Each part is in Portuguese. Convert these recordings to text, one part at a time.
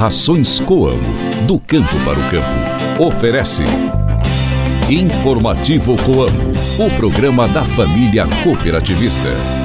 Rações Coamo, do campo para o campo. Oferece. Informativo Coamo, o programa da família cooperativista.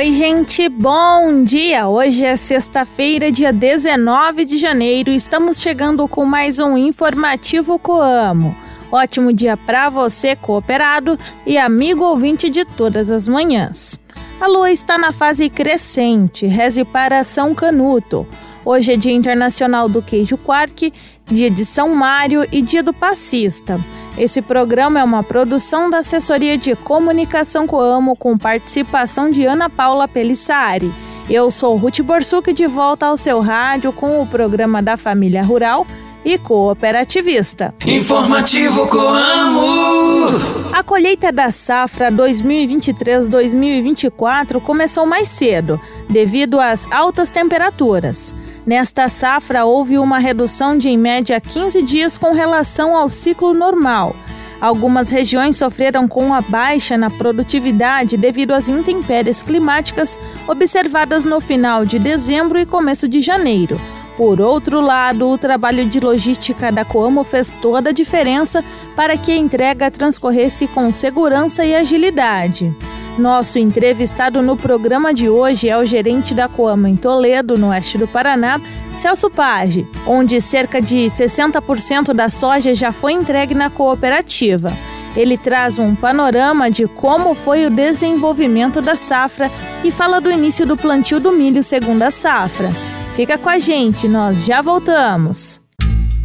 Oi, gente, bom dia! Hoje é sexta-feira, dia 19 de janeiro, estamos chegando com mais um informativo Coamo. Ótimo dia para você, cooperado e amigo ouvinte de todas as manhãs. A lua está na fase crescente, reze para São Canuto. Hoje é Dia Internacional do Queijo Quark, dia de São Mário e dia do Passista. Esse programa é uma produção da Assessoria de Comunicação Coamo com participação de Ana Paula Pelissari. Eu sou Ruth Borsuk de volta ao seu rádio com o programa da Família Rural e cooperativista. Informativo Coamo. A colheita da safra 2023-2024 começou mais cedo, devido às altas temperaturas. Nesta safra, houve uma redução de em média 15 dias com relação ao ciclo normal. Algumas regiões sofreram com a baixa na produtividade devido às intempéries climáticas observadas no final de dezembro e começo de janeiro. Por outro lado, o trabalho de logística da Coamo fez toda a diferença para que a entrega transcorresse com segurança e agilidade. Nosso entrevistado no programa de hoje é o gerente da Coama em Toledo, no oeste do Paraná, Celso Page, onde cerca de 60% da soja já foi entregue na cooperativa. Ele traz um panorama de como foi o desenvolvimento da safra e fala do início do plantio do milho segundo a safra. Fica com a gente, nós já voltamos.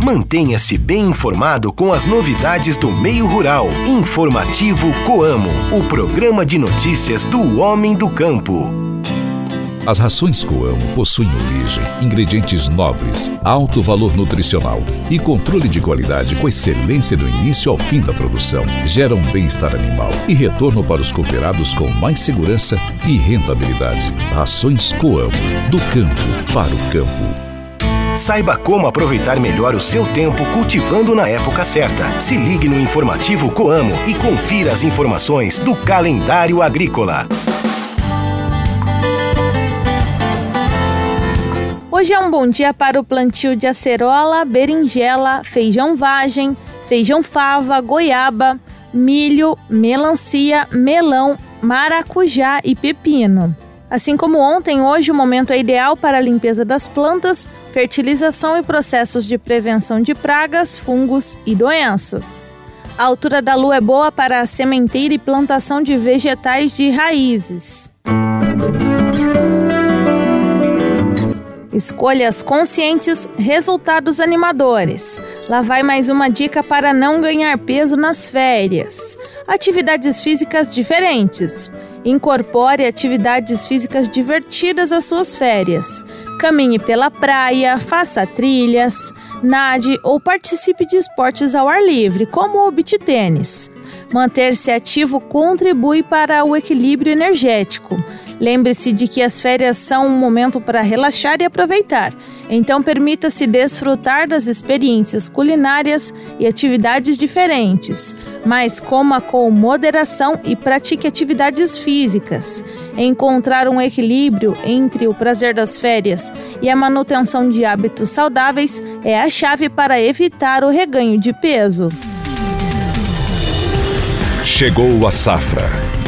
Mantenha-se bem informado com as novidades do meio rural. Informativo Coamo, o programa de notícias do homem do campo. As rações Coamo possuem origem, ingredientes nobres, alto valor nutricional e controle de qualidade com excelência do início ao fim da produção. Geram bem-estar animal e retorno para os cooperados com mais segurança e rentabilidade. Rações Coamo, do campo para o campo. Saiba como aproveitar melhor o seu tempo cultivando na época certa. Se ligue no informativo Coamo e confira as informações do calendário agrícola. Hoje é um bom dia para o plantio de acerola, berinjela, feijão vagem, feijão fava, goiaba, milho, melancia, melão, maracujá e pepino. Assim como ontem, hoje o momento é ideal para a limpeza das plantas, fertilização e processos de prevenção de pragas, fungos e doenças. A altura da lua é boa para a sementeira e plantação de vegetais de raízes. Escolhas conscientes, resultados animadores. Lá vai mais uma dica para não ganhar peso nas férias. Atividades físicas diferentes. Incorpore atividades físicas divertidas às suas férias. Caminhe pela praia, faça trilhas, nade ou participe de esportes ao ar livre, como o beach tênis. Manter-se ativo contribui para o equilíbrio energético. Lembre-se de que as férias são um momento para relaxar e aproveitar. Então, permita-se desfrutar das experiências culinárias e atividades diferentes, mas coma com moderação e pratique atividades físicas. Encontrar um equilíbrio entre o prazer das férias e a manutenção de hábitos saudáveis é a chave para evitar o reganho de peso. Chegou a safra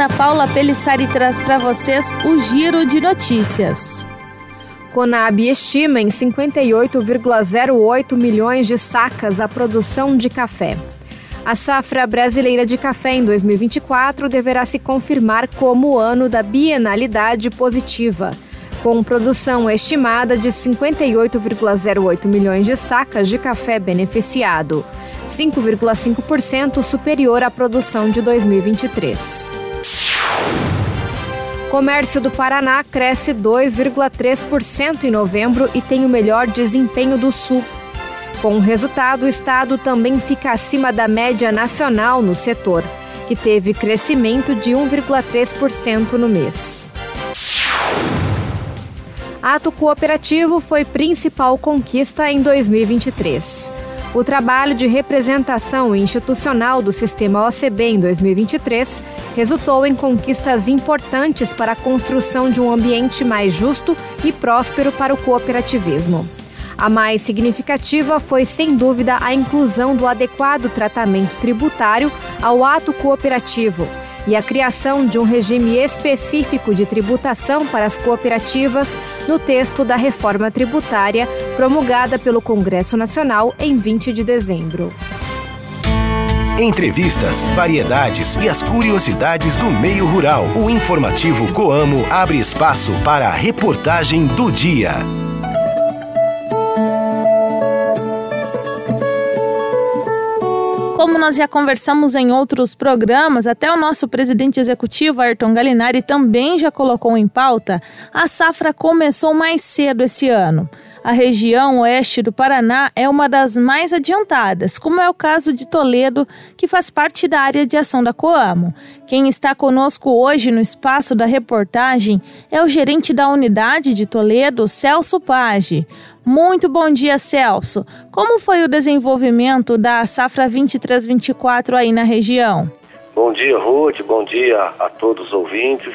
Ana Paula Pelissari traz para vocês o giro de notícias. Conab estima em 58,08 milhões de sacas a produção de café. A safra brasileira de café em 2024 deverá se confirmar como o ano da bienalidade positiva. com produção estimada de 58,08 milhões de sacas de café beneficiado, 5,5% superior à produção de 2023. Comércio do Paraná cresce 2,3% em novembro e tem o melhor desempenho do Sul. Com o resultado, o estado também fica acima da média nacional no setor, que teve crescimento de 1,3% no mês. Ato cooperativo foi principal conquista em 2023. O trabalho de representação institucional do sistema OCB em 2023 resultou em conquistas importantes para a construção de um ambiente mais justo e próspero para o cooperativismo. A mais significativa foi, sem dúvida, a inclusão do adequado tratamento tributário ao ato cooperativo e a criação de um regime específico de tributação para as cooperativas no texto da reforma tributária promulgada pelo Congresso Nacional em 20 de dezembro. Entrevistas, variedades e as curiosidades do meio rural. O informativo Coamo abre espaço para a reportagem do dia. Como nós já conversamos em outros programas, até o nosso presidente executivo, Ayrton Galinari, também já colocou em pauta, a safra começou mais cedo esse ano. A região oeste do Paraná é uma das mais adiantadas, como é o caso de Toledo, que faz parte da área de ação da Coamo. Quem está conosco hoje no espaço da reportagem é o gerente da unidade de Toledo, Celso Page. Muito bom dia, Celso. Como foi o desenvolvimento da safra 23-24 aí na região? Bom dia, Ruth. Bom dia a todos os ouvintes.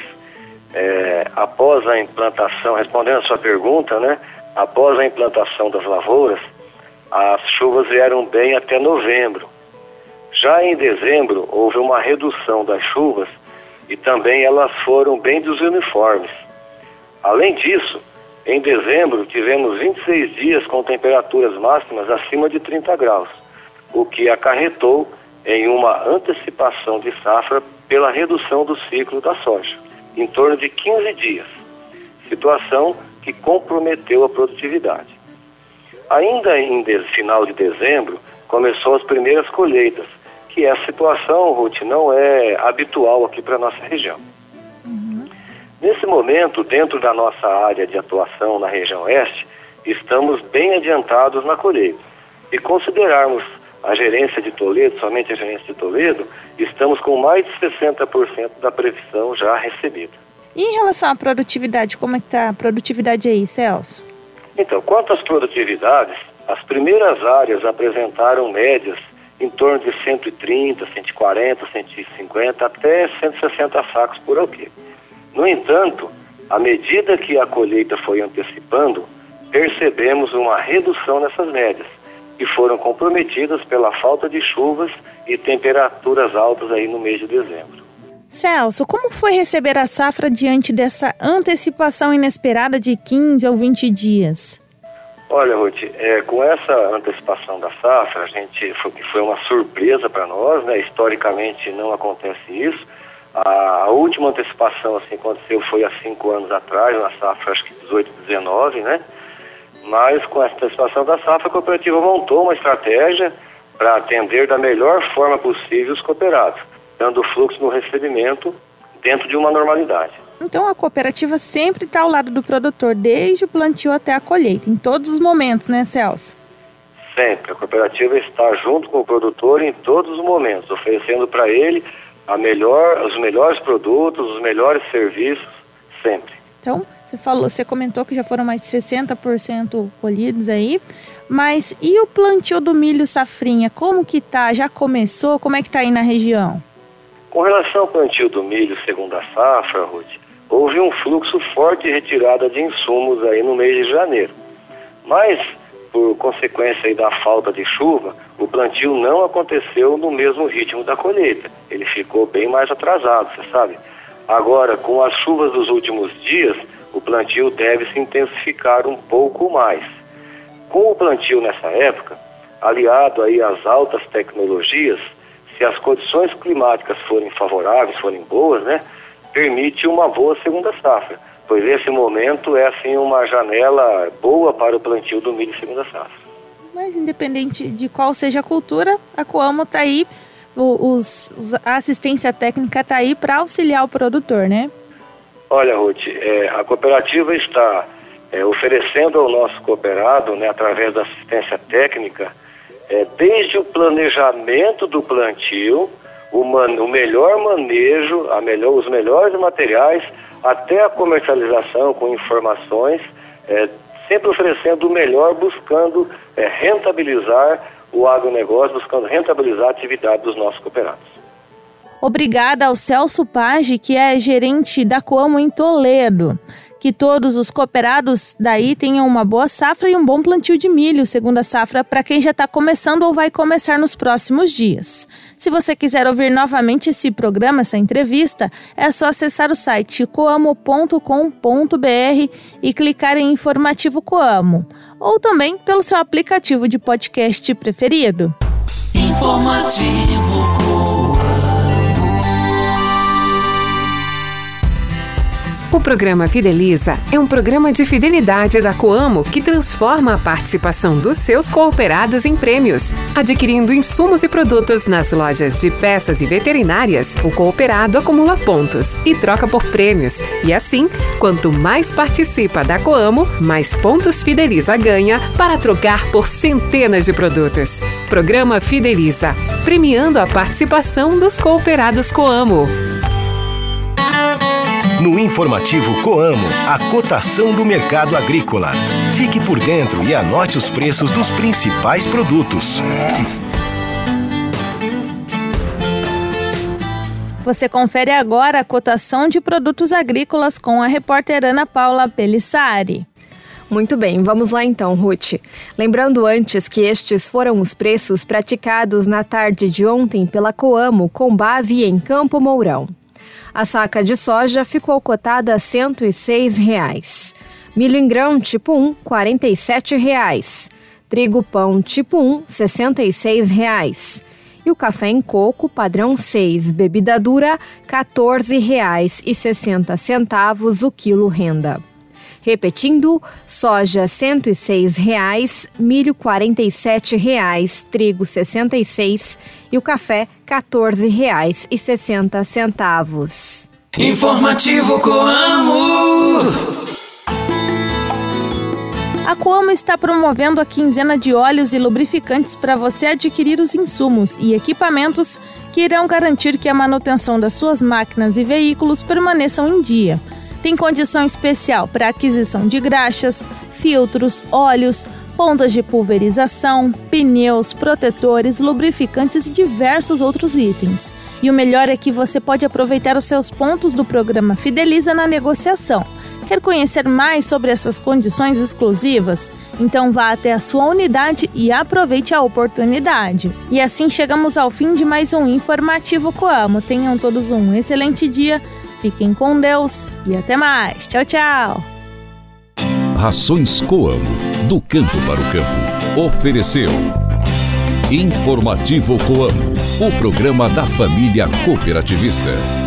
É, após a implantação, respondendo a sua pergunta, né? Após a implantação das lavouras, as chuvas vieram bem até novembro. Já em dezembro, houve uma redução das chuvas e também elas foram bem desuniformes. Além disso, em dezembro, tivemos 26 dias com temperaturas máximas acima de 30 graus, o que acarretou em uma antecipação de safra pela redução do ciclo da soja, em torno de 15 dias. Situação que comprometeu a produtividade. Ainda em final de dezembro, começou as primeiras colheitas, que essa situação, Ruth, não é habitual aqui para a nossa região. Uhum. Nesse momento, dentro da nossa área de atuação na região oeste, estamos bem adiantados na colheita. E considerarmos a gerência de Toledo, somente a gerência de Toledo, estamos com mais de 60% da previsão já recebida. E em relação à produtividade, como é que está a produtividade aí, Celso? Então, quanto às produtividades, as primeiras áreas apresentaram médias em torno de 130, 140, 150 até 160 sacos por alquê. No entanto, à medida que a colheita foi antecipando, percebemos uma redução nessas médias, que foram comprometidas pela falta de chuvas e temperaturas altas aí no mês de dezembro. Celso, como foi receber a safra diante dessa antecipação inesperada de 15 ou 20 dias? Olha, Ruth, é, com essa antecipação da safra, a gente foi, foi uma surpresa para nós, né? Historicamente não acontece isso. A, a, última antecipação assim aconteceu foi há cinco anos atrás, na safra acho que 18, 19, né? Mas com essa antecipação da safra, a cooperativa montou uma estratégia para atender da melhor forma possível os cooperados dando fluxo no recebimento dentro de uma normalidade. Então a cooperativa sempre está ao lado do produtor, desde o plantio até a colheita, em todos os momentos, né, Celso? Sempre. A cooperativa está junto com o produtor em todos os momentos, oferecendo para ele a melhor, os melhores produtos, os melhores serviços, sempre. Então, você falou, você comentou que já foram mais de 60% colhidos aí, mas e o plantio do milho safrinha, como que tá? Já começou? Como é que tá aí na região? Com relação ao plantio do milho segundo a safra, Ruth, houve um fluxo forte de retirada de insumos aí no mês de janeiro. Mas, por consequência da falta de chuva, o plantio não aconteceu no mesmo ritmo da colheita. Ele ficou bem mais atrasado, você sabe. Agora, com as chuvas dos últimos dias, o plantio deve se intensificar um pouco mais. Com o plantio nessa época, aliado aí às altas tecnologias, se as condições climáticas forem favoráveis, forem boas, né, permite uma boa segunda safra, pois esse momento é assim uma janela boa para o plantio do milho segunda safra. Mas independente de qual seja a cultura, a Coamo está aí, os, os, a assistência técnica está aí para auxiliar o produtor, né? Olha, Ruth, é, a cooperativa está é, oferecendo ao nosso cooperado, né, através da assistência técnica, é, desde o planejamento do plantio, o, man, o melhor manejo, melhor, os melhores materiais, até a comercialização com informações, é, sempre oferecendo o melhor, buscando é, rentabilizar o agronegócio, buscando rentabilizar a atividade dos nossos cooperados. Obrigada ao Celso Page, que é gerente da Coamo em Toledo que todos os cooperados daí tenham uma boa safra e um bom plantio de milho, segunda safra, para quem já está começando ou vai começar nos próximos dias. Se você quiser ouvir novamente esse programa, essa entrevista, é só acessar o site coamo.com.br e clicar em Informativo Coamo, ou também pelo seu aplicativo de podcast preferido. Informativo O programa Fideliza é um programa de fidelidade da Coamo que transforma a participação dos seus cooperados em prêmios. Adquirindo insumos e produtos nas lojas de peças e veterinárias, o cooperado acumula pontos e troca por prêmios. E assim, quanto mais participa da Coamo, mais pontos Fideliza ganha para trocar por centenas de produtos. Programa Fideliza, premiando a participação dos cooperados Coamo. No informativo Coamo, a cotação do mercado agrícola. Fique por dentro e anote os preços dos principais produtos. Você confere agora a cotação de produtos agrícolas com a repórter Ana Paula Pelissari. Muito bem, vamos lá então, Ruth. Lembrando antes que estes foram os preços praticados na tarde de ontem pela Coamo com base em Campo Mourão. A saca de soja ficou cotada a 106 reais. Milho em grão tipo 1, 47 reais. Trigo pão tipo 1, 66 reais. E o café em coco padrão 6, bebida dura, R$ 14,60 o quilo renda. Repetindo, soja R$ 106,00, milho R$ 47,00, trigo R$ 66,00 e o café R$ 14,60. Informativo Coamo. A Coamo está promovendo a quinzena de óleos e lubrificantes para você adquirir os insumos e equipamentos que irão garantir que a manutenção das suas máquinas e veículos permaneçam em dia. Tem condição especial para aquisição de graxas, filtros, óleos, pontas de pulverização, pneus, protetores, lubrificantes e diversos outros itens. E o melhor é que você pode aproveitar os seus pontos do programa Fideliza na negociação. Quer conhecer mais sobre essas condições exclusivas? Então vá até a sua unidade e aproveite a oportunidade. E assim chegamos ao fim de mais um informativo Coamo. Tenham todos um excelente dia Fiquem com Deus e até mais. Tchau, tchau. Rações Coamo, do campo para o campo. Ofereceu. Informativo Coamo, o programa da família cooperativista.